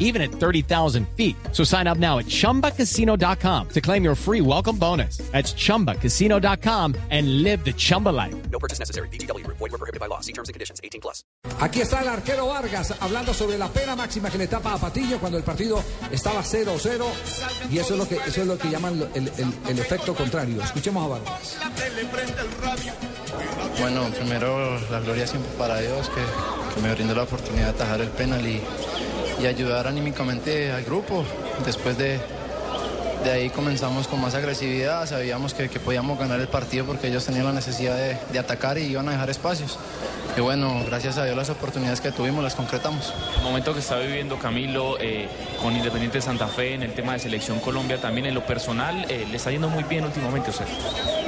even at 30,000 feet. So sign up now at chumbacasino.com to claim your free welcome bonus. That's chumbacasino.com and live the Chumba life. No purchase necessary. BGW. Void were prohibited by law. See terms and conditions. 18 plus. Aquí está el arquero Vargas hablando sobre la pena máxima que le tapa a Patiño cuando el partido estaba 0-0 y eso es lo que eso es lo que llaman el, el- el efecto contrario. Escuchemos a Vargas. Bueno, primero la gloria siempre para Dios que, que me brindó la oportunidad de atajar el penal y, y ayudar anímicamente al grupo. Después de, de ahí comenzamos con más agresividad, sabíamos que, que podíamos ganar el partido porque ellos tenían la necesidad de, de atacar y iban a dejar espacios. Y bueno, gracias a Dios las oportunidades que tuvimos las concretamos. El momento que está viviendo Camilo eh, con Independiente de Santa Fe en el tema de Selección Colombia, también en lo personal, eh, le está yendo muy bien últimamente, o sea.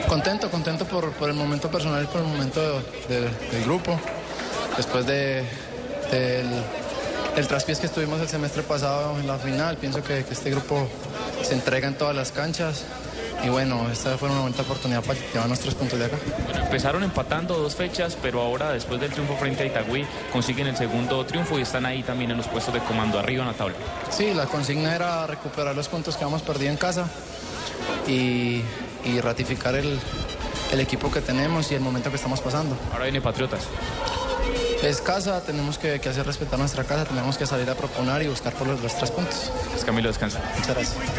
Contento, contento por, por el momento personal y por el momento de- de- del grupo. Después de, del, del traspiés que estuvimos el semestre pasado en la final, pienso que, que este grupo se entrega en todas las canchas. Y bueno, esta fue una bonita oportunidad para llevarnos tres puntos de acá. Bueno, empezaron empatando dos fechas, pero ahora después del triunfo frente a Itagüí consiguen el segundo triunfo y están ahí también en los puestos de comando arriba en la tabla. Sí, la consigna era recuperar los puntos que hemos perdido en casa y, y ratificar el, el equipo que tenemos y el momento que estamos pasando. Ahora viene Patriotas. Es casa, tenemos que, que hacer respetar nuestra casa, tenemos que salir a proponer y buscar por los, los tres puntos. Es Camilo descansa. Muchas gracias.